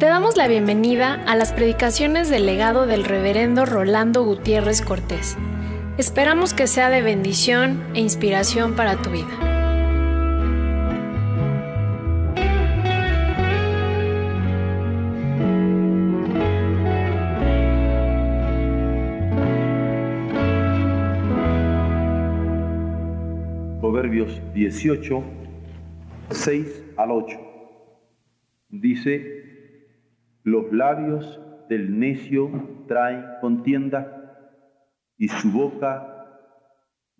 Te damos la bienvenida a las predicaciones del legado del reverendo Rolando Gutiérrez Cortés. Esperamos que sea de bendición e inspiración para tu vida. Proverbios 18, 6 al 8. Dice, los labios del necio traen contienda y su boca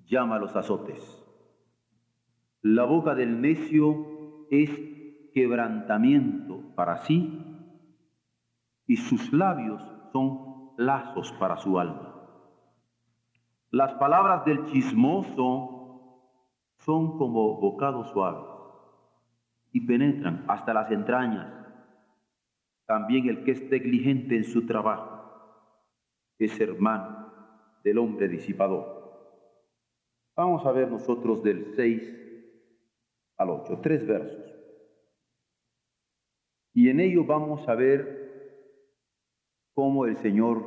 llama a los azotes. La boca del necio es quebrantamiento para sí y sus labios son lazos para su alma. Las palabras del chismoso son como bocados suaves y penetran hasta las entrañas. También el que es negligente en su trabajo es hermano del hombre disipador. Vamos a ver nosotros del 6 al 8, tres versos. Y en ello vamos a ver cómo el Señor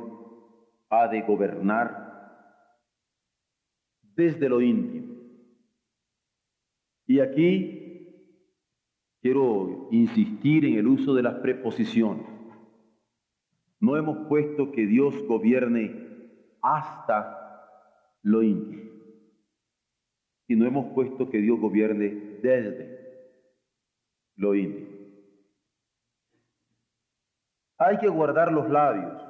ha de gobernar desde lo íntimo y aquí quiero insistir en el uso de las preposiciones. No hemos puesto que Dios gobierne hasta lo íntimo, sino hemos puesto que Dios gobierne desde lo íntimo. Hay que guardar los labios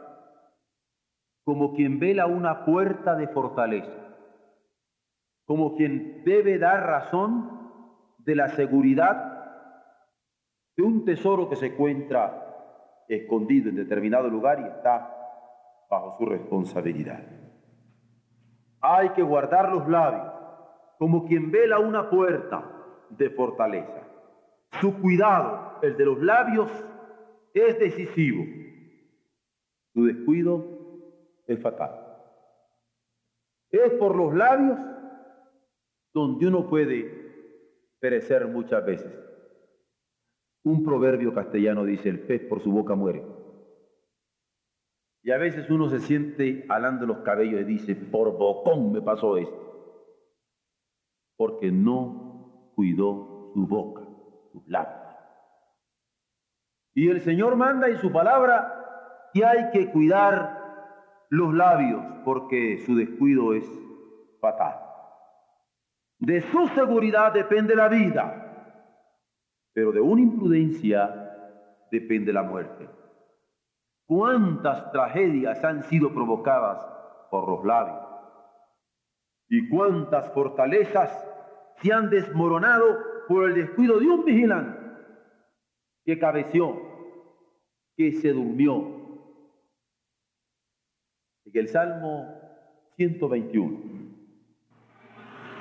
como quien vela una puerta de fortaleza, como quien debe dar razón de la seguridad de un tesoro que se encuentra escondido en determinado lugar y está bajo su responsabilidad. Hay que guardar los labios como quien vela una puerta de fortaleza. Su cuidado, el de los labios, es decisivo. Su descuido es fatal. Es por los labios donde uno puede perecer muchas veces. Un proverbio castellano dice, el pez por su boca muere. Y a veces uno se siente alando los cabellos y dice, por bocón me pasó esto. Porque no cuidó su boca, sus labios. Y el Señor manda en su palabra que hay que cuidar los labios porque su descuido es fatal. De su seguridad depende la vida, pero de una imprudencia depende la muerte. ¿Cuántas tragedias han sido provocadas por los labios? ¿Y cuántas fortalezas se han desmoronado por el descuido de un vigilante que cabeció, que se durmió? En el Salmo 121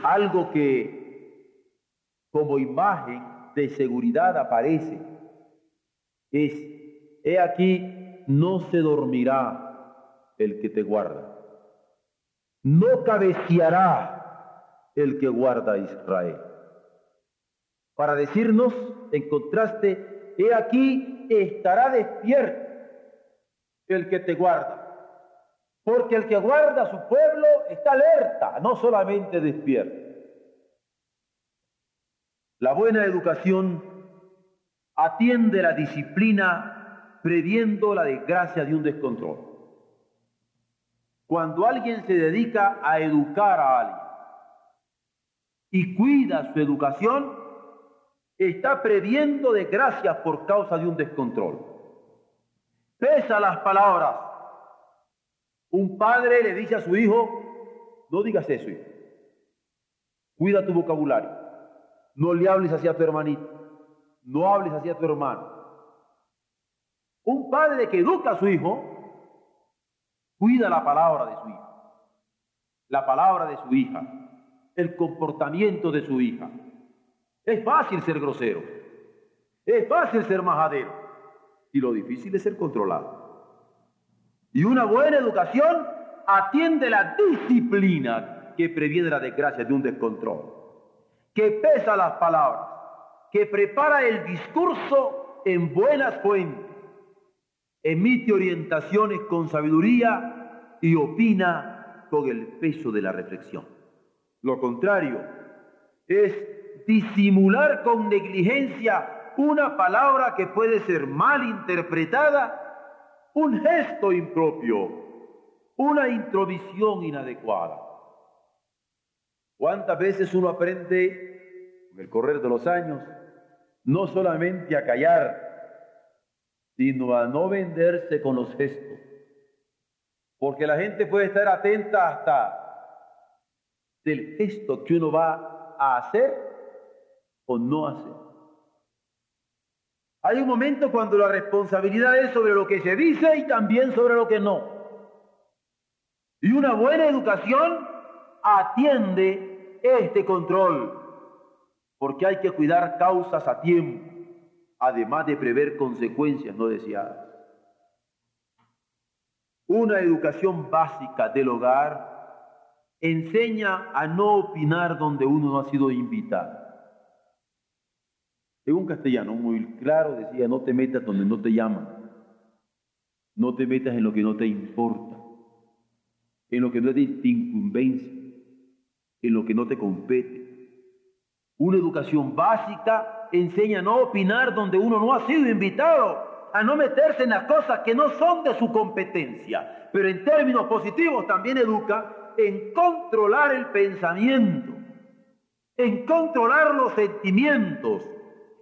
algo que como imagen de seguridad aparece es, he aquí, no se dormirá el que te guarda, no cabeceará el que guarda a Israel. Para decirnos, en contraste, he aquí, estará despierto el que te guarda. Porque el que guarda su pueblo está alerta, no solamente despierto. La buena educación atiende la disciplina previendo la desgracia de un descontrol. Cuando alguien se dedica a educar a alguien y cuida su educación, está previendo desgracias por causa de un descontrol. Pesa las palabras un padre le dice a su hijo, no digas eso. Cuida tu vocabulario. No le hables así a tu hermanito. No hables así a tu hermano. Un padre que educa a su hijo, cuida la palabra de su hijo, la palabra de su hija, el comportamiento de su hija. Es fácil ser grosero, es fácil ser majadero, y lo difícil es ser controlado. Y una buena educación atiende la disciplina que previene la desgracia de un descontrol, que pesa las palabras, que prepara el discurso en buenas fuentes, emite orientaciones con sabiduría y opina con el peso de la reflexión. Lo contrario es disimular con negligencia una palabra que puede ser mal interpretada, un gesto impropio, una introvisión inadecuada. ¿Cuántas veces uno aprende, con el correr de los años, no solamente a callar, sino a no venderse con los gestos? Porque la gente puede estar atenta hasta del gesto que uno va a hacer o no hacer. Hay un momento cuando la responsabilidad es sobre lo que se dice y también sobre lo que no. Y una buena educación atiende este control, porque hay que cuidar causas a tiempo, además de prever consecuencias no deseadas. Una educación básica del hogar enseña a no opinar donde uno no ha sido invitado. En un castellano muy claro decía, no te metas donde no te llaman, no te metas en lo que no te importa, en lo que no te incumbencia, en lo que no te compete. Una educación básica enseña a no opinar donde uno no ha sido invitado, a no meterse en las cosas que no son de su competencia, pero en términos positivos también educa en controlar el pensamiento, en controlar los sentimientos,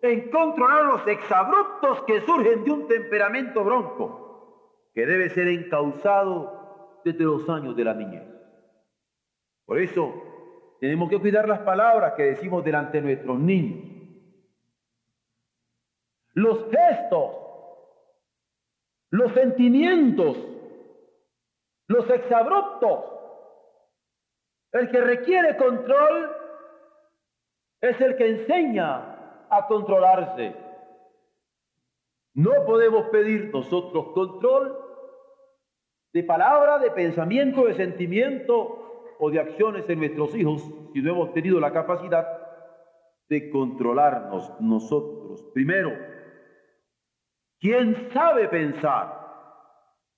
en controlar los exabruptos que surgen de un temperamento bronco, que debe ser encauzado desde los años de la niñez. Por eso tenemos que cuidar las palabras que decimos delante de nuestros niños. Los gestos, los sentimientos, los exabruptos el que requiere control es el que enseña a controlarse. No podemos pedir nosotros control de palabra, de pensamiento, de sentimiento o de acciones en nuestros hijos si no hemos tenido la capacidad de controlarnos nosotros. Primero, quien sabe pensar,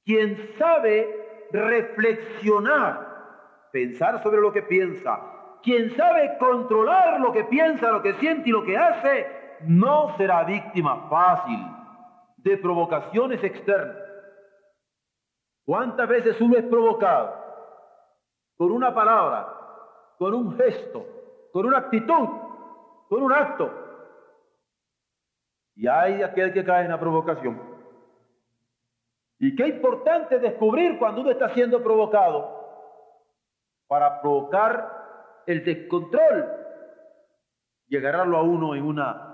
quien sabe reflexionar, pensar sobre lo que piensa. Quien sabe controlar lo que piensa, lo que siente y lo que hace, no será víctima fácil de provocaciones externas. ¿Cuántas veces uno es provocado con una palabra, con un gesto, con una actitud, con un acto? Y hay aquel que cae en la provocación. Y qué importante descubrir cuando uno está siendo provocado para provocar el descontrol y agarrarlo a uno en una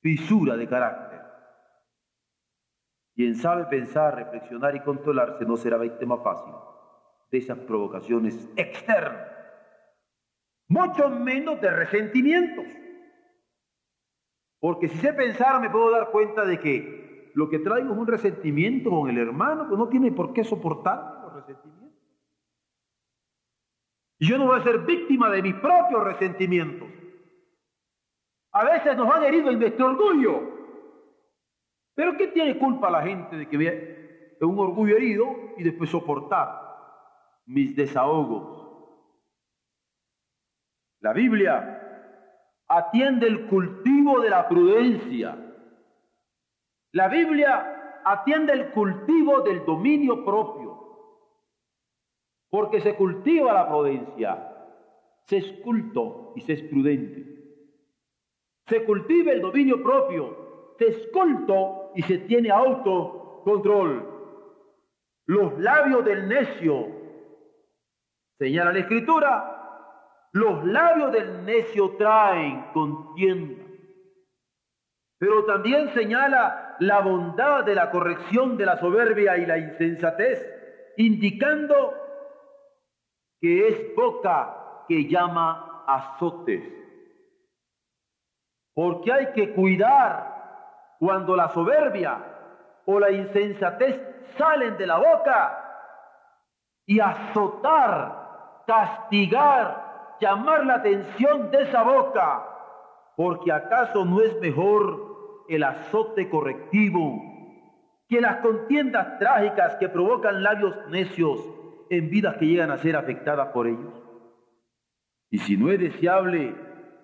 fisura de carácter. Quien sabe pensar, reflexionar y controlarse no será víctima fácil de esas provocaciones externas, mucho menos de resentimientos. Porque si sé pensar me puedo dar cuenta de que lo que traigo es un resentimiento con el hermano, que no tiene por qué soportar los resentimientos. Y yo no voy a ser víctima de mis propios resentimientos. A veces nos han herido en nuestro orgullo. Pero ¿qué tiene culpa la gente de que vea un orgullo herido y después soportar mis desahogos? La Biblia atiende el cultivo de la prudencia. La Biblia atiende el cultivo del dominio propio porque se cultiva la prudencia, se es culto y se es prudente. Se cultiva el dominio propio, se es culto y se tiene autocontrol. Los labios del necio, señala la escritura, los labios del necio traen contienda. Pero también señala la bondad de la corrección de la soberbia y la insensatez, indicando que es boca que llama azotes. Porque hay que cuidar cuando la soberbia o la insensatez salen de la boca y azotar, castigar, llamar la atención de esa boca, porque acaso no es mejor el azote correctivo que las contiendas trágicas que provocan labios necios en vidas que llegan a ser afectadas por ellos. Y si no es deseable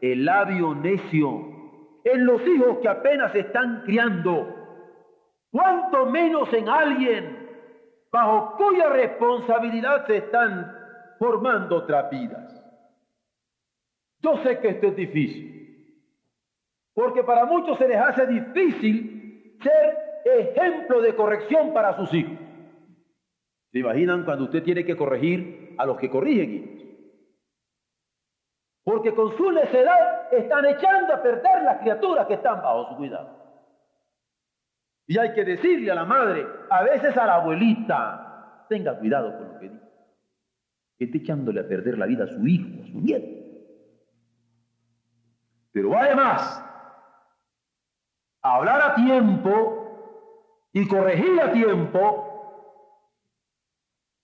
el labio necio en los hijos que apenas están criando, cuanto menos en alguien bajo cuya responsabilidad se están formando otras vidas. Yo sé que esto es difícil, porque para muchos se les hace difícil ser ejemplo de corrección para sus hijos. ¿Se imaginan cuando usted tiene que corregir a los que corrigen Porque con su necedad están echando a perder las criaturas que están bajo su cuidado. Y hay que decirle a la madre, a veces a la abuelita, tenga cuidado con lo que dice. Está echándole a perder la vida a su hijo, a su nieto. Pero además, hablar a tiempo y corregir a tiempo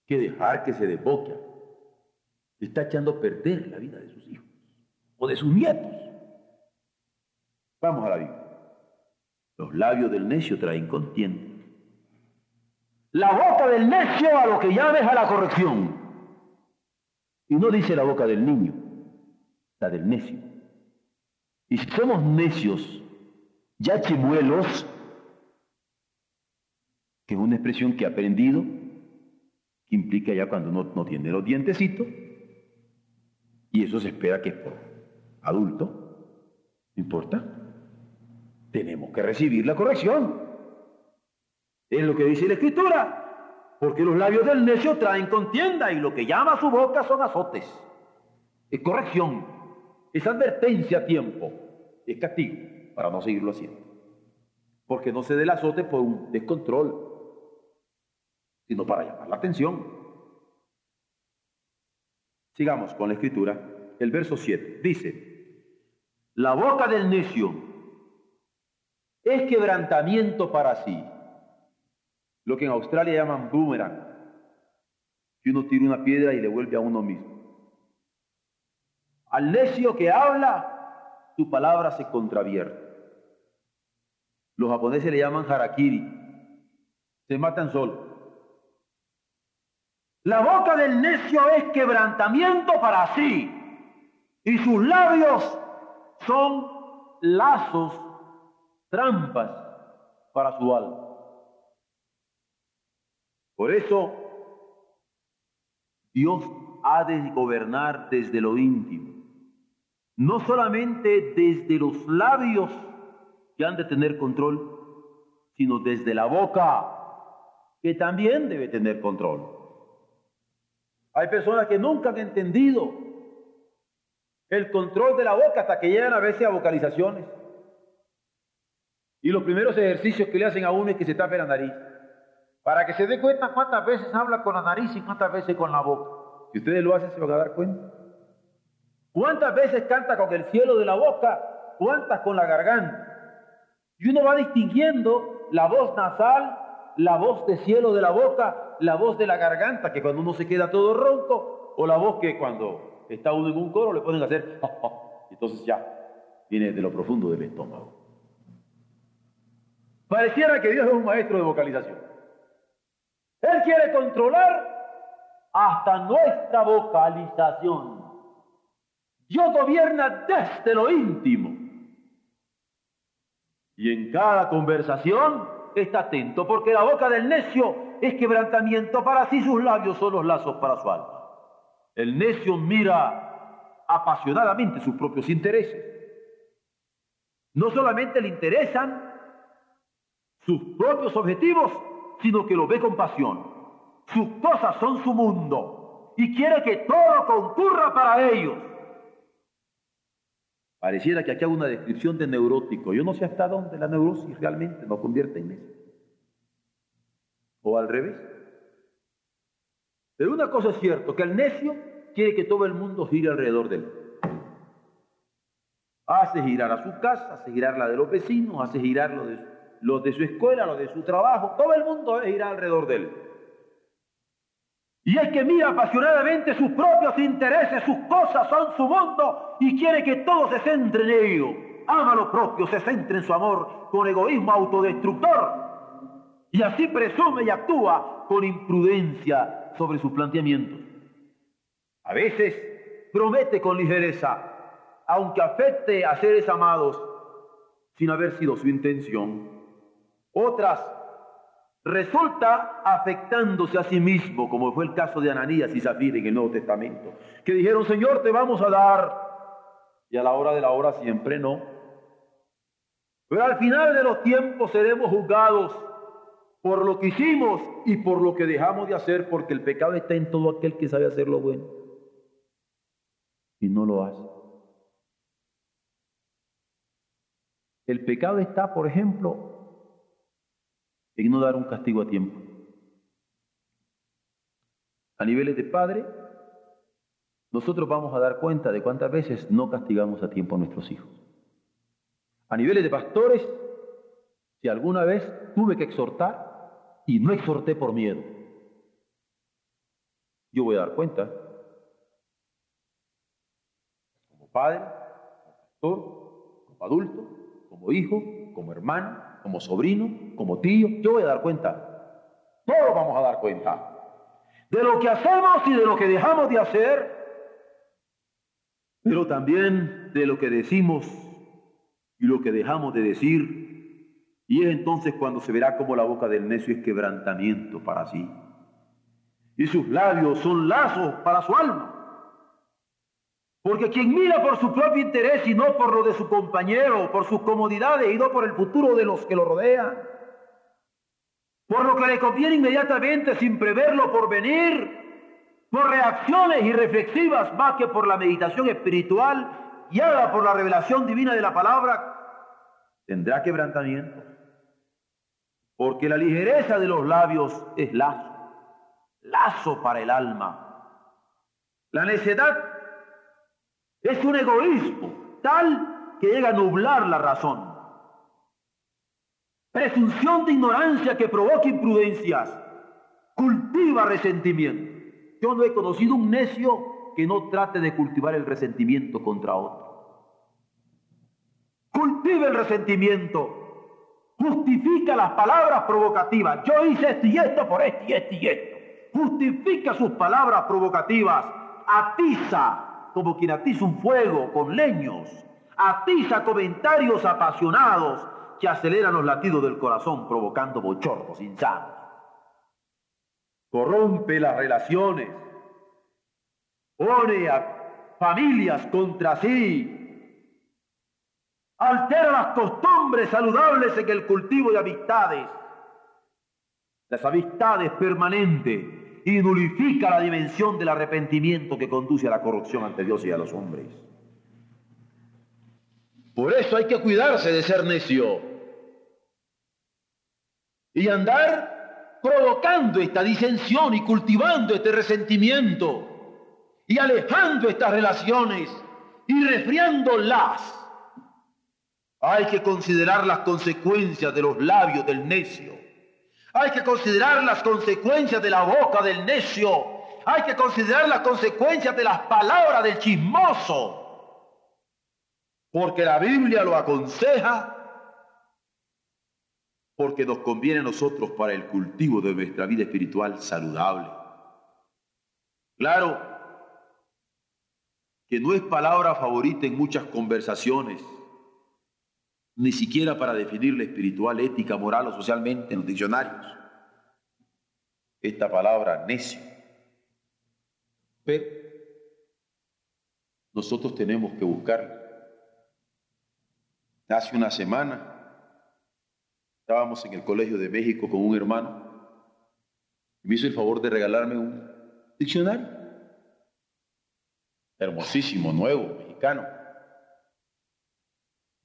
que dejar que se desboque. Está echando a perder la vida de sus hijos o de sus nietos. Vamos a la Biblia. Los labios del necio traen contienda. La boca del necio a lo que llames a la corrección. Y no dice la boca del niño, la del necio. Y si somos necios, ya chimuelos, que es una expresión que he aprendido, que implica ya cuando uno no tiene los dientecitos, y eso se espera que por adulto, no importa, tenemos que recibir la corrección. Es lo que dice la Escritura, porque los labios del necio traen contienda y lo que llama su boca son azotes. Es corrección, es advertencia a tiempo, es castigo para no seguirlo haciendo. Porque no se dé el azote por un descontrol, sino para llamar la atención. Sigamos con la escritura. El verso 7 dice, la boca del necio es quebrantamiento para sí. Lo que en Australia llaman boomerang, que uno tira una piedra y le vuelve a uno mismo. Al necio que habla, su palabra se contravierte. Los japoneses le llaman harakiri, se matan solos. La boca del necio es quebrantamiento para sí y sus labios son lazos trampas para su alma. Por eso, Dios ha de gobernar desde lo íntimo, no solamente desde los labios que han de tener control, sino desde la boca, que también debe tener control. Hay personas que nunca han entendido el control de la boca hasta que llegan a veces a vocalizaciones. Y los primeros ejercicios que le hacen a uno es que se tape la nariz. Para que se dé cuenta cuántas veces habla con la nariz y cuántas veces con la boca. Si ustedes lo hacen, se van a dar cuenta. ¿Cuántas veces canta con el cielo de la boca? ¿Cuántas con la garganta? Y uno va distinguiendo la voz nasal, la voz de cielo de la boca, la voz de la garganta, que cuando uno se queda todo ronco, o la voz que cuando está uno en un coro le pueden hacer, entonces ya viene de lo profundo del estómago. Pareciera que Dios es un maestro de vocalización. Él quiere controlar hasta nuestra vocalización. Dios gobierna desde lo íntimo. Y en cada conversación está atento, porque la boca del necio es quebrantamiento para sí, sus labios son los lazos para su alma. El necio mira apasionadamente sus propios intereses. No solamente le interesan sus propios objetivos, sino que lo ve con pasión. Sus cosas son su mundo y quiere que todo concurra para ellos. Pareciera que aquí hay una descripción de neurótico. Yo no sé hasta dónde la neurosis realmente nos convierte en eso. O al revés. Pero una cosa es cierto, que el necio quiere que todo el mundo gire alrededor de él. Hace girar a su casa, hace girar la de los vecinos, hace girar lo de los de su escuela, los de su trabajo, todo el mundo irá alrededor de él. Y es que mira apasionadamente sus propios intereses, sus cosas son su mundo y quiere que todo se centre en ello. Ama lo propio, se centre en su amor con egoísmo autodestructor. Y así presume y actúa con imprudencia sobre sus planteamientos. A veces promete con ligereza, aunque afecte a seres amados sin haber sido su intención. Otras resulta afectándose a sí mismo, como fue el caso de Ananías y Zafira en el Nuevo Testamento, que dijeron, Señor, te vamos a dar, y a la hora de la hora siempre no. Pero al final de los tiempos seremos juzgados por lo que hicimos y por lo que dejamos de hacer, porque el pecado está en todo aquel que sabe hacer lo bueno y no lo hace. El pecado está, por ejemplo, en no dar un castigo a tiempo. A niveles de padre, nosotros vamos a dar cuenta de cuántas veces no castigamos a tiempo a nuestros hijos. A niveles de pastores, si alguna vez tuve que exhortar y no exhorté por miedo, yo voy a dar cuenta. Como padre, como pastor, como adulto, como hijo, como hermano, como sobrino, como tío, yo voy a dar cuenta. Todos vamos a dar cuenta de lo que hacemos y de lo que dejamos de hacer, pero también de lo que decimos y lo que dejamos de decir. Y es entonces cuando se verá como la boca del necio es quebrantamiento para sí. Y sus labios son lazos para su alma. Porque quien mira por su propio interés y no por lo de su compañero, por sus comodidades y no por el futuro de los que lo rodean, por lo que le conviene inmediatamente sin preverlo por venir, por reacciones irreflexivas más que por la meditación espiritual guiada por la revelación divina de la palabra, tendrá quebrantamiento. Porque la ligereza de los labios es lazo, lazo para el alma. La necedad es un egoísmo tal que llega a nublar la razón. Presunción de ignorancia que provoca imprudencias, cultiva resentimiento. Yo no he conocido un necio que no trate de cultivar el resentimiento contra otro. Cultiva el resentimiento, justifica las palabras provocativas. Yo hice esto y esto por esto y esto y esto. Justifica sus palabras provocativas, atiza como quien atiza un fuego con leños, atiza comentarios apasionados que aceleran los latidos del corazón provocando bochornos insanos. Corrompe las relaciones, pone a familias contra sí, altera las costumbres saludables en el cultivo de amistades, las amistades permanentes y nulifica la dimensión del arrepentimiento que conduce a la corrupción ante Dios y a los hombres. Por eso hay que cuidarse de ser necio y andar provocando esta disensión y cultivando este resentimiento y alejando estas relaciones y resfriándolas. Hay que considerar las consecuencias de los labios del necio hay que considerar las consecuencias de la boca del necio. Hay que considerar las consecuencias de las palabras del chismoso. Porque la Biblia lo aconseja. Porque nos conviene a nosotros para el cultivo de nuestra vida espiritual saludable. Claro que no es palabra favorita en muchas conversaciones ni siquiera para definir la espiritual, ética, moral o socialmente en los diccionarios. Esta palabra necio. Pero nosotros tenemos que buscarla. Hace una semana estábamos en el Colegio de México con un hermano y me hizo el favor de regalarme un diccionario. Hermosísimo, nuevo, mexicano.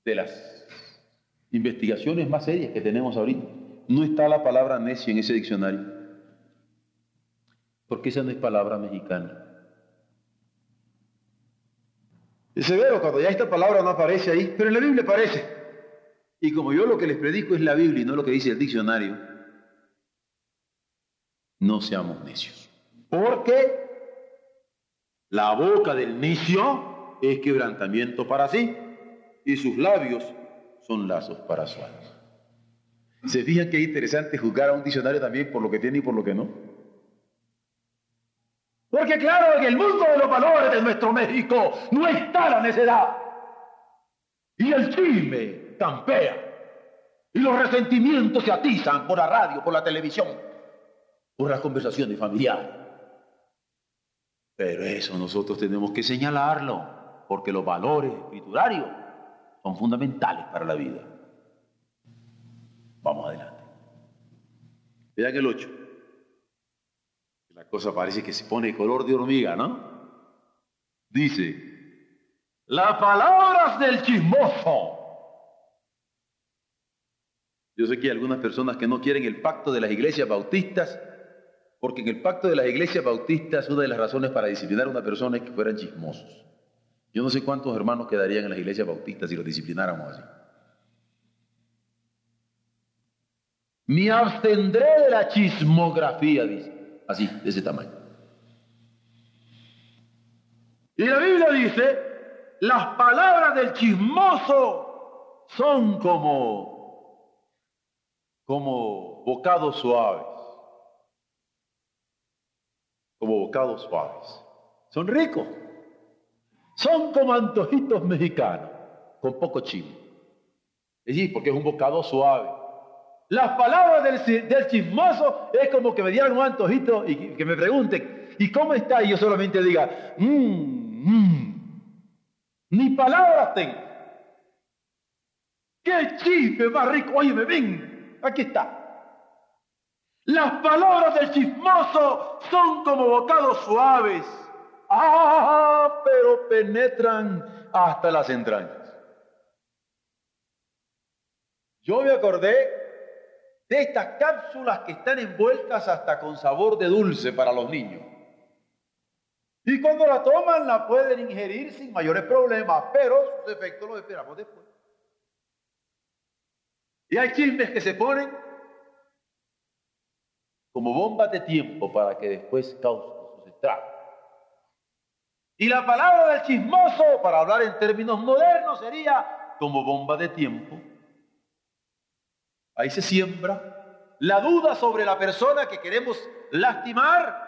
De las investigaciones más serias que tenemos ahorita. No está la palabra necio en ese diccionario. Porque esa no es palabra mexicana. Es severo cuando ya esta palabra no aparece ahí, pero en la Biblia aparece. Y como yo lo que les predico es la Biblia y no lo que dice el diccionario, no seamos necios. Porque la boca del necio es quebrantamiento para sí y sus labios son lazos para su alma. ¿Se fijan que es interesante juzgar a un diccionario también por lo que tiene y por lo que no? Porque claro, en el mundo de los valores de nuestro México no está la necedad. Y el chisme campea. Y los resentimientos se atizan por la radio, por la televisión, por las conversaciones familiares. Pero eso nosotros tenemos que señalarlo, porque los valores escriturarios son fundamentales para la vida. Vamos adelante. Vean el 8. La cosa parece que se pone color de hormiga, ¿no? Dice, las palabras del chismoso. Yo sé que hay algunas personas que no quieren el pacto de las iglesias bautistas, porque en el pacto de las iglesias bautistas una de las razones para disciplinar a una persona es que fueran chismosos. Yo no sé cuántos hermanos quedarían en las iglesias bautistas si los disciplináramos así. Me abstendré de la chismografía, dice. Así, de ese tamaño. Y la Biblia dice, las palabras del chismoso son como, como bocados suaves. Como bocados suaves. Son ricos. Son como antojitos mexicanos, con poco chile. Decir, porque es un bocado suave. Las palabras del, chismoso es como que me dieran un antojito y que me pregunten, ¿y cómo está? Y yo solamente diga, mmm, mmm. Ni palabras tengo. ¡Qué chisme más rico! Oye, me ven, aquí está. Las palabras del chismoso son como bocados suaves. ¡Ah! Pero penetran hasta las entrañas. Yo me acordé de estas cápsulas que están envueltas hasta con sabor de dulce para los niños. Y cuando la toman la pueden ingerir sin mayores problemas, pero sus efectos los esperamos después. Y hay chismes que se ponen como bombas de tiempo para que después causen sus estragos. Y la palabra del chismoso, para hablar en términos modernos, sería como bomba de tiempo Ahí se siembra la duda sobre la persona que queremos lastimar,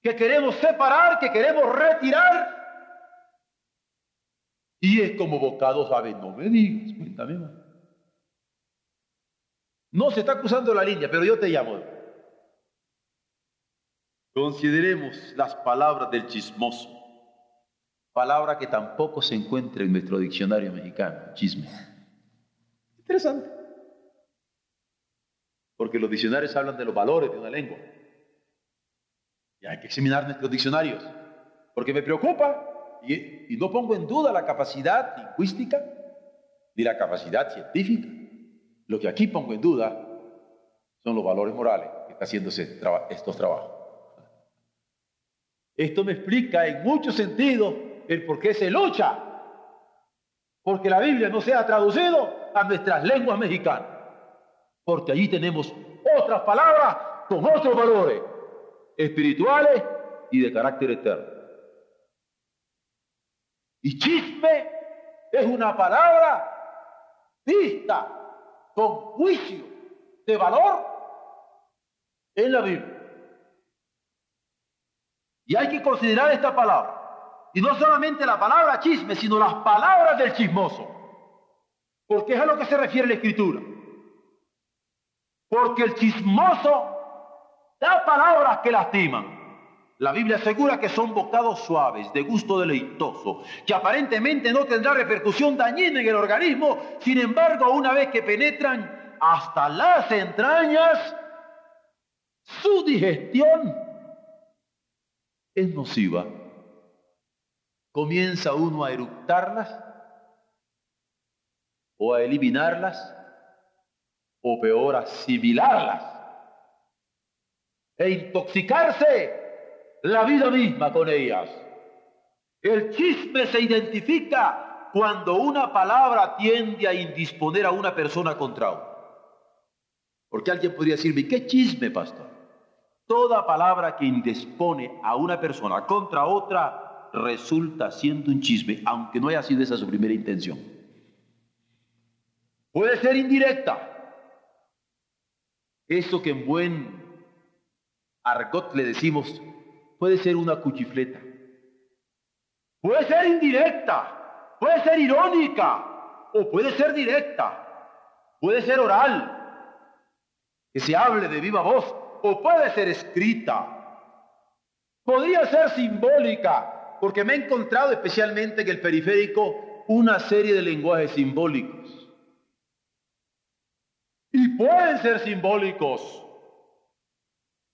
que queremos separar, que queremos retirar. Y es como bocado, ¿sabes? No me digas, cuéntame más. No se está cruzando la línea, pero yo te llamo. Consideremos las palabras del chismoso, palabra que tampoco se encuentra en nuestro diccionario mexicano, chisme. Interesante. Porque los diccionarios hablan de los valores de una lengua. Y hay que examinar nuestros diccionarios. Porque me preocupa y, no pongo en duda la capacidad lingüística ni la capacidad científica. Lo que aquí pongo en duda son los valores morales que están haciéndose estos trabajos. Esto me explica en muchos sentidos el por qué se lucha porque la Biblia no se ha traducido a nuestras lenguas mexicanas porque allí tenemos otras palabras con otros valores espirituales y de carácter eterno. Y chisme es una palabra vista con juicio de valor en la Biblia. Y hay que considerar esta palabra. Y no solamente la palabra chisme, sino las palabras del chismoso. Porque es a lo que se refiere la escritura. Porque el chismoso da palabras que lastiman. La Biblia asegura que son bocados suaves, de gusto deleitoso, que aparentemente no tendrá repercusión dañina en el organismo, sin embargo, una vez que penetran hasta las entrañas, su digestión es nociva. Comienza uno a eructarlas o a eliminarlas o peor, asimilarlas e intoxicarse la vida misma con ellas. El chisme se identifica cuando una palabra tiende a indisponer a una persona contra otra. Porque alguien podría decirme, ¿qué chisme, pastor? Toda palabra que indispone a una persona contra otra resulta siendo un chisme, aunque no haya sido esa su primera intención. Puede ser indirecta, Eso que en buen argot le decimos, puede ser una cuchifleta. Puede ser indirecta, puede ser irónica o puede ser directa, puede ser oral, que se hable de viva voz o puede ser escrita. Podría ser simbólica, porque me he encontrado especialmente en el periférico una serie de lenguajes simbólicos. Y pueden ser simbólicos,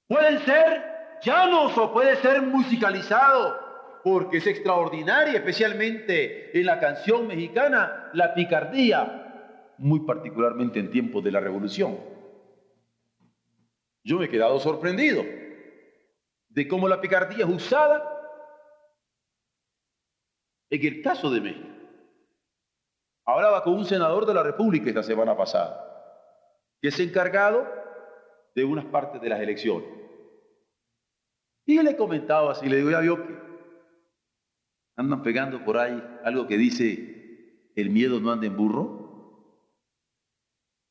pueden ser llanos o puede ser musicalizado, porque es extraordinaria, especialmente en la canción mexicana, la picardía, muy particularmente en tiempos de la revolución. Yo me he quedado sorprendido de cómo la picardía es usada en el caso de México. Hablaba con un senador de la República esta semana pasada, que es encargado de unas partes de las elecciones. Y le comentaba así, le digo, ya vio que andan pegando por ahí algo que dice, el miedo no anda en burro.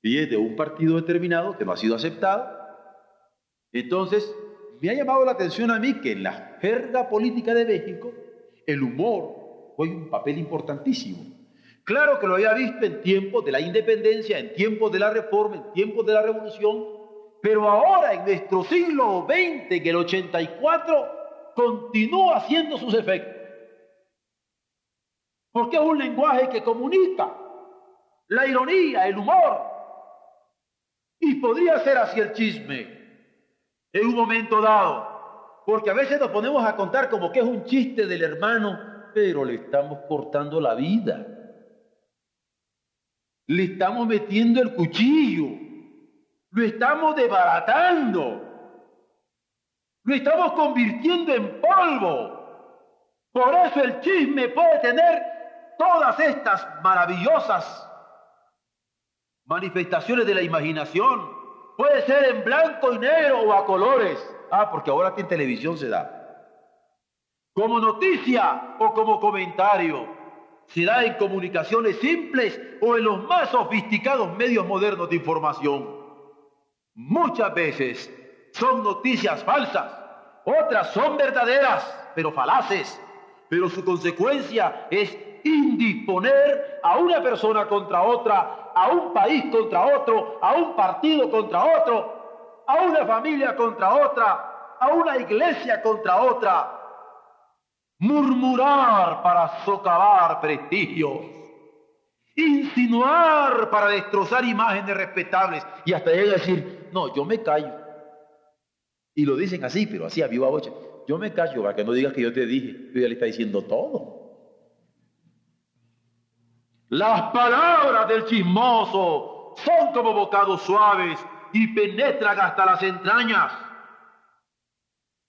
Y es de un partido determinado que no ha sido aceptado. Entonces, me ha llamado la atención a mí que en la jerga política de México el humor juega un papel importantísimo. Claro que lo había visto en tiempos de la independencia, en tiempos de la reforma, en tiempos de la revolución, pero ahora en nuestro siglo XX, en el 84, continúa haciendo sus efectos. Porque es un lenguaje que comunica la ironía, el humor. Y podría ser así el chisme en un momento dado. Porque a veces nos ponemos a contar como que es un chiste del hermano, pero le estamos cortando la vida. Le estamos metiendo el cuchillo. Lo estamos desbaratando. Lo estamos convirtiendo en polvo. Por eso el chisme puede tener todas estas maravillosas manifestaciones de la imaginación Puede ser en blanco y negro o a colores. Ah, porque ahora aquí en televisión se da. Como noticia o como comentario. Se da en comunicaciones simples o en los más sofisticados medios modernos de información. Muchas veces son noticias falsas, otras son verdaderas, pero falaces. Pero su consecuencia es indisponer a una persona contra otra, a un país contra otro, a un partido contra otro, a una familia contra otra, a una iglesia contra otra. Murmurar para socavar prestigios, insinuar para destrozar imágenes respetables y hasta llega a decir, no, yo me callo. Y lo dicen así, pero así a viva voz. Yo me callo para que no digas que yo te dije, pero ya le está diciendo todo. Las palabras del chismoso son como bocados suaves y penetran hasta las entrañas.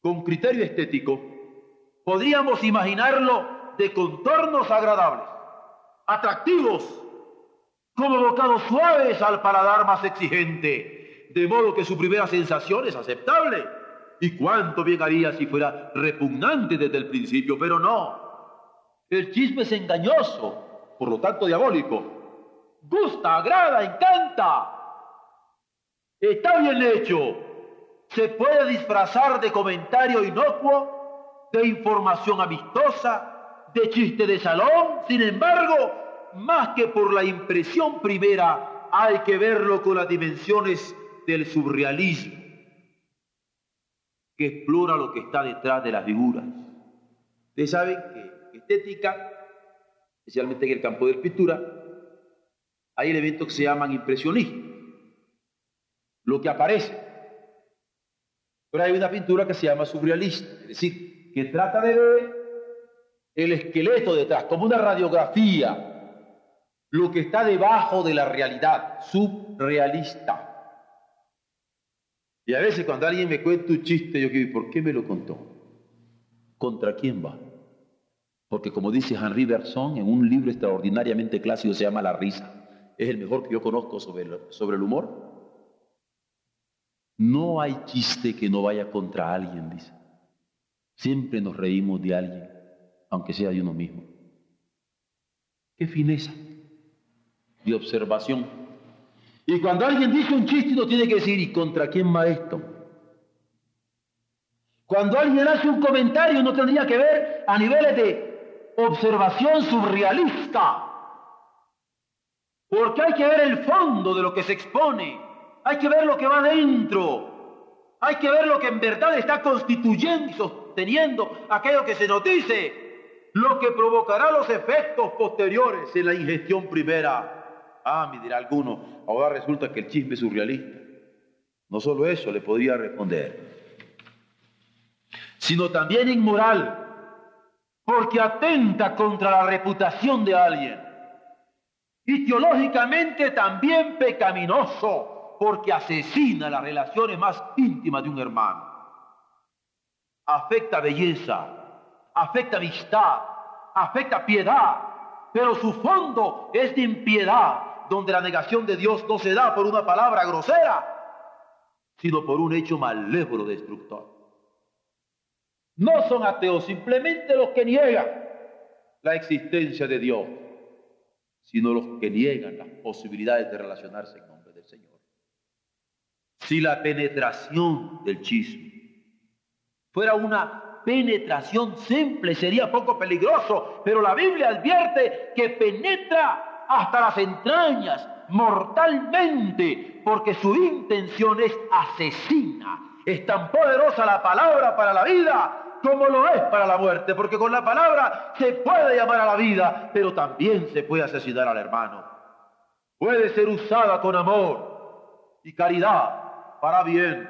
Con criterio estético, podríamos imaginarlo de contornos agradables, atractivos, como bocados suaves al paladar más exigente, de modo que su primera sensación es aceptable. Y cuánto bien haría si fuera repugnante desde el principio, pero no. El chisme es engañoso, por lo tanto diabólico. Gusta, agrada, encanta. Está bien hecho. Se puede disfrazar de comentario inocuo, de información amistosa, de chiste de salón. Sin embargo, más que por la impresión primera, hay que verlo con las dimensiones del surrealismo, que explora lo que está detrás de las figuras. Ustedes saben que estética especialmente en el campo de la pintura, hay elementos que se llaman impresionismo, lo que aparece. Pero hay una pintura que se llama surrealista, es decir, que trata de ver el esqueleto detrás, como una radiografía, lo que está debajo de la realidad, subrealista. Y a veces cuando alguien me cuenta un chiste, yo digo, ¿por qué me lo contó? ¿Contra quién va? Porque como dice Henri Bergson en un libro extraordinariamente clásico se llama La risa, es el mejor que yo conozco sobre el, sobre el humor. No hay chiste que no vaya contra alguien, dice. Siempre nos reímos de alguien, aunque sea de uno mismo. Qué fineza de observación. Y cuando alguien dice un chiste, uno tiene que decir, ¿y contra quién va esto? Cuando alguien hace un comentario, no tendría que ver a niveles de observación surrealista. Porque hay que ver el fondo de lo que se expone. Hay que ver lo que va dentro. Hay que ver lo que en verdad está constituyendo y sosteniendo aquello que se nos dice. Lo que provocará los efectos posteriores en la ingestión primera. Ah, me dirá alguno, ahora resulta que el chisme es surrealista. No solo eso le podría responder, sino también inmoral, porque atenta contra la reputación de alguien. Y teológicamente también pecaminoso, porque asesina las relaciones más íntimas de un hermano. Afecta belleza, afecta amistad, afecta piedad, pero su fondo es de impiedad, donde la negación de Dios no se da por una palabra grosera, sino por un hecho malévolo destructor. No son ateos simplemente los que niegan la existencia de Dios, sino los que niegan las posibilidades de relacionarse en nombre del Señor. Si la penetración del chisme fuera una penetración simple, sería poco peligroso, pero la Biblia advierte que penetra hasta las entrañas, mortalmente, porque su intención es asesina. Es tan poderosa la palabra para la vida como lo es para la muerte, porque con la palabra se puede llamar a la vida, pero también se puede asesinar al hermano. Puede ser usada con amor y caridad para bien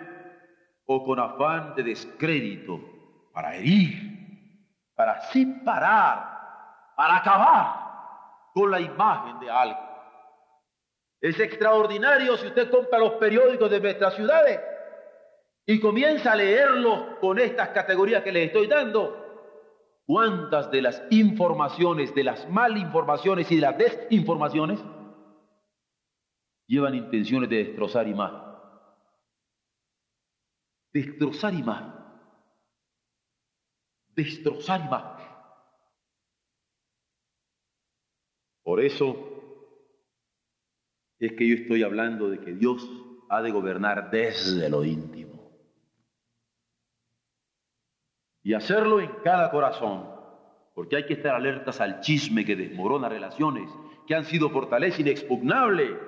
o con afán de descrédito para herir, para separar, para acabar con la imagen de algo. Es extraordinario si usted compra los periódicos de nuestras ciudades y comienza a leerlos con estas categorías que les estoy dando. ¿Cuántas de las informaciones, de las malinformaciones y de las desinformaciones llevan intenciones de destrozar imagen? Destrozar imagen. Destrozar imagen. Por eso es que yo estoy hablando de que Dios ha de gobernar desde lo íntimo. Y hacerlo en cada corazón, porque hay que estar alertas al chisme que desmorona relaciones que han sido fortaleza inexpugnable.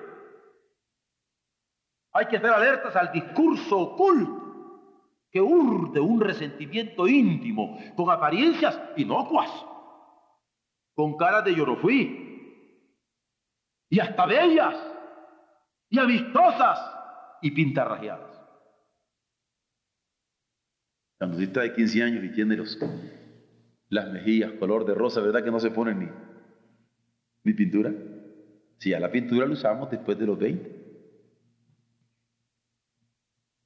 Hay que estar alertas al discurso oculto que urde un resentimiento íntimo con apariencias inocuas, con cara de yo y hasta bellas y amistosas y pintarrajeadas. La musita de 15 años y tiene las mejillas color de rosa, ¿verdad que no se pone ni, ni pintura? Si a la pintura lo usamos después de los 20.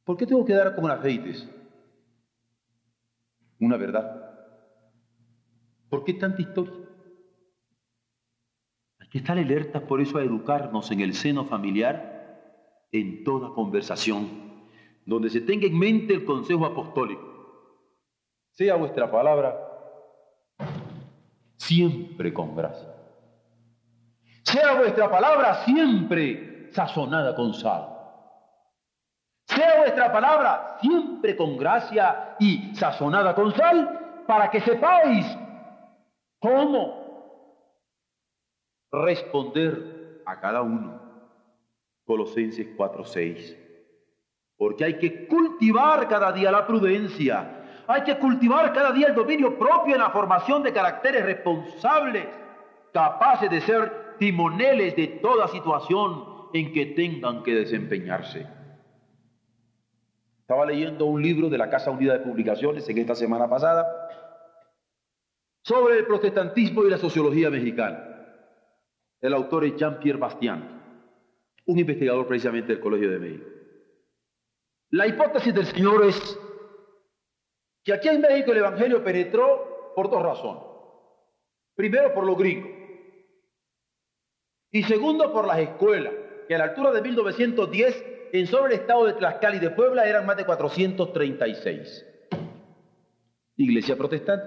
¿Por qué tengo que dar con aceites? Una verdad. ¿Por qué tanta historia? estar alerta por eso a educarnos en el seno familiar en toda conversación, donde se tenga en mente el consejo apostólico. Sea vuestra palabra siempre con gracia. Sea vuestra palabra siempre sazonada con sal. Sea vuestra palabra siempre con gracia y sazonada con sal, para que sepáis cómo responder a cada uno. Colosenses 4:6. Porque hay que cultivar cada día la prudencia, hay que cultivar cada día el dominio propio en la formación de caracteres responsables, capaces de ser timoneles de toda situación en que tengan que desempeñarse. Estaba leyendo un libro de la Casa Unida de Publicaciones en esta semana pasada sobre el protestantismo y la sociología mexicana. El autor es Jean-Pierre Bastian, un investigador precisamente del Colegio de México. La hipótesis del Señor es que aquí en México el Evangelio penetró por dos razones. Primero, por los gringos. Y segundo, por las escuelas, que a la altura de 1910, en sobre el estado de Tlaxcala y de Puebla, eran más de 436. Iglesia protestante.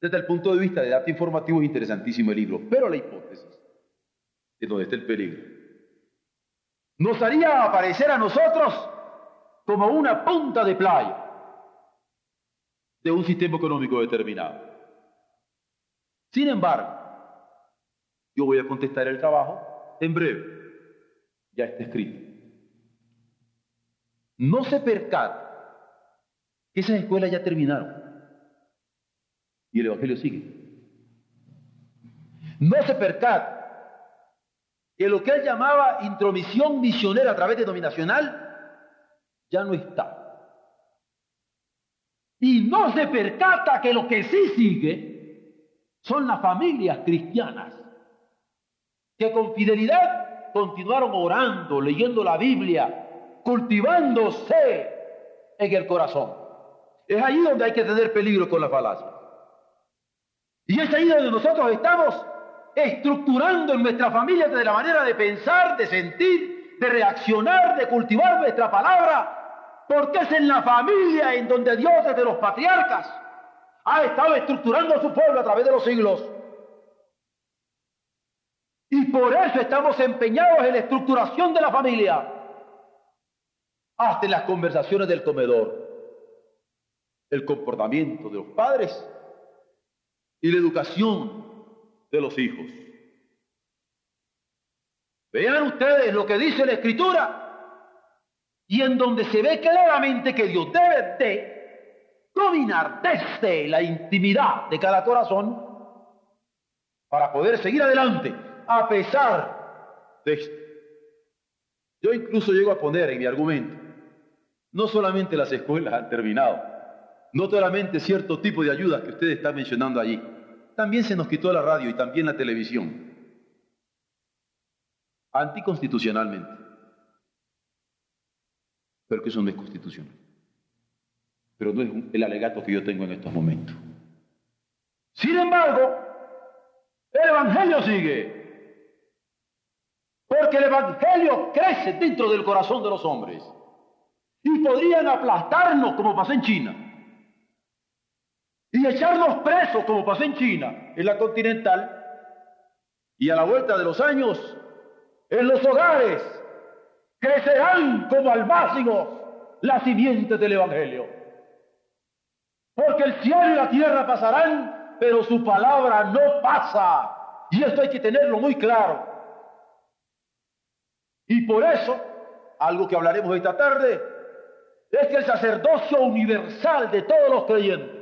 Desde el punto de vista de dato informativo es interesantísimo el libro, pero la hipótesis es donde está el peligro. nos haría aparecer a nosotros como una punta de playa de un sistema económico determinado. Sin embargo, yo voy a contestar el trabajo en breve. Ya está escrito. No se percata que esas escuelas ya terminaron. Y el Evangelio sigue. No se percata que lo que él llamaba intromisión misionera a través de dominacional ya no está. Y no se percata que lo que sí sigue son las familias cristianas que con fidelidad continuaron orando, leyendo la Biblia, cultivándose en el corazón. Es ahí donde hay que tener peligro con la falacia. Y es ahí donde nosotros estamos estructurando en nuestra familia de la manera de pensar, de sentir, de reaccionar, de cultivar nuestra palabra, porque es en la familia en donde Dios desde los patriarcas ha estado estructurando a su pueblo a través de los siglos. Y por eso estamos empeñados en la estructuración de la familia, hasta en las conversaciones del comedor, el comportamiento de los padres y la educación de los hijos. Vean ustedes lo que dice la Escritura y en donde se ve claramente que Dios debe de dominar desde la intimidad de cada corazón para poder seguir adelante a pesar de esto. Yo incluso llego a poner en mi argumento, no solamente las escuelas han terminado, no solamente cierto tipo de ayudas que usted está mencionando allí, también se nos quitó la radio y también la televisión, anticonstitucionalmente pero que eso no es constitucional. Pero no es el alegato que yo tengo en estos momentos. Sin embargo, el Evangelio sigue. Porque el Evangelio crece dentro del corazón de los hombres. Y podrían aplastarnos como pasó en China. Y echarnos presos como pasó en China, en la continental. Y a la vuelta de los años, en los hogares crecerán como albácigos las simientes del Evangelio. Porque el cielo y la tierra pasarán, pero su palabra no pasa. Y esto hay que tenerlo muy claro. Y por eso, algo que hablaremos esta tarde, es que el sacerdocio universal de todos los creyentes,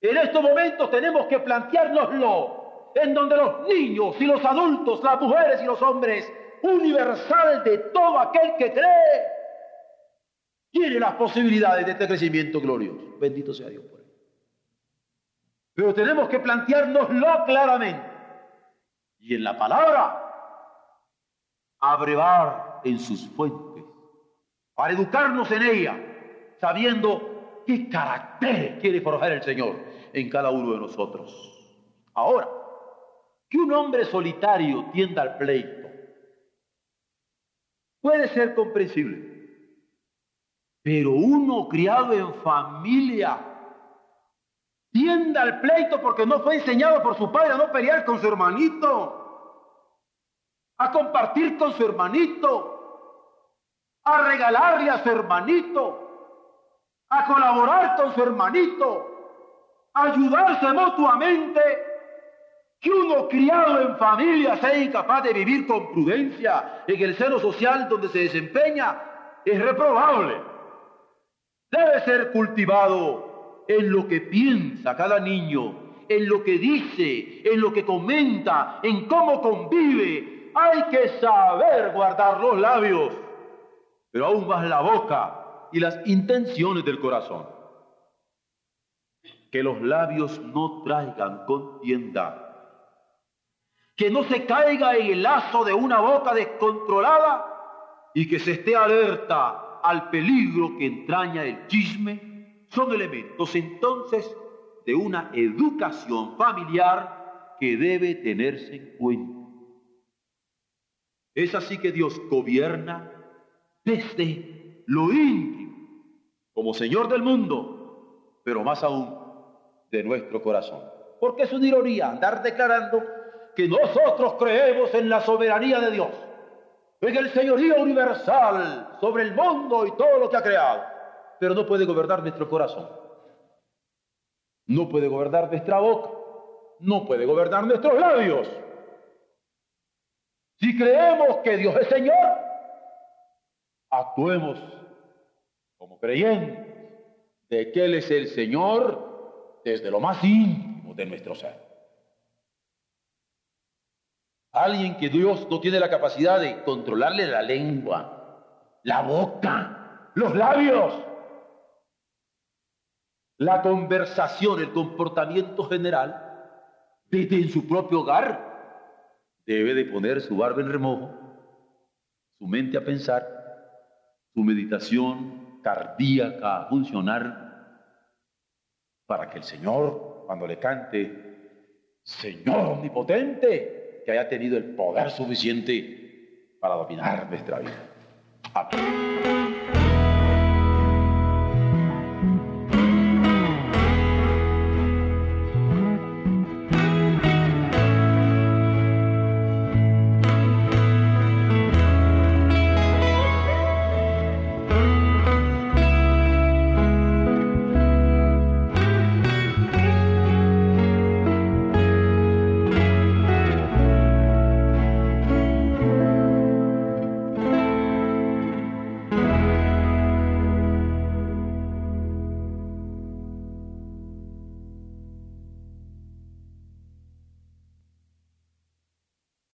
en estos momentos tenemos que planteárnoslo, en donde los niños y los adultos, las mujeres y los hombres universal de todo aquel que cree, tiene las posibilidades de este crecimiento glorioso. Bendito sea Dios por él. Pero tenemos que planteárnoslo claramente. Y en la palabra, abrevar en sus fuentes, para educarnos en ella, sabiendo qué carácter quiere forjar el Señor en cada uno de nosotros. Ahora, que un hombre solitario tienda al pleito, Puede ser comprensible. Pero uno criado en familia tienda al pleito porque no fue enseñado por su padre a no pelear con su hermanito, a compartir con su hermanito, a regalarle a su hermanito, a colaborar con su hermanito, a ayudarse mutuamente que uno criado en familia sea incapaz de vivir con prudencia en el seno social donde se desempeña es reprobable. Debe ser cultivado en lo que piensa cada niño, en lo que dice, en lo que comenta, en cómo convive. Hay que saber guardar los labios, pero aún más la boca y las intenciones del corazón. Que los labios no traigan contienda que no se caiga en el lazo de una boca descontrolada y que se esté alerta al peligro que entraña el chisme, son elementos entonces de una educación familiar que debe tenerse en cuenta. Es así que Dios gobierna desde lo íntimo, como Señor del mundo, pero más aún de nuestro corazón. Porque es una ironía andar declarando que nosotros creemos en la soberanía de Dios. en el señorío universal sobre el mundo y todo lo que ha creado, pero no puede gobernar nuestro corazón. No puede gobernar nuestra boca, no puede gobernar nuestros labios. Si creemos que Dios es Señor, actuemos como creyentes de que Él es el Señor desde lo más íntimo de nuestro ser. Alguien que Dios no tiene la capacidad de controlarle la lengua, la boca, los labios, la conversación, el comportamiento general, desde en su propio hogar, debe de poner su barba en remojo, su mente a pensar, su meditación cardíaca a funcionar, para que el Señor, cuando le cante, Señor omnipotente, que haya tenido el poder suficiente para dominar nuestra vida. Amén.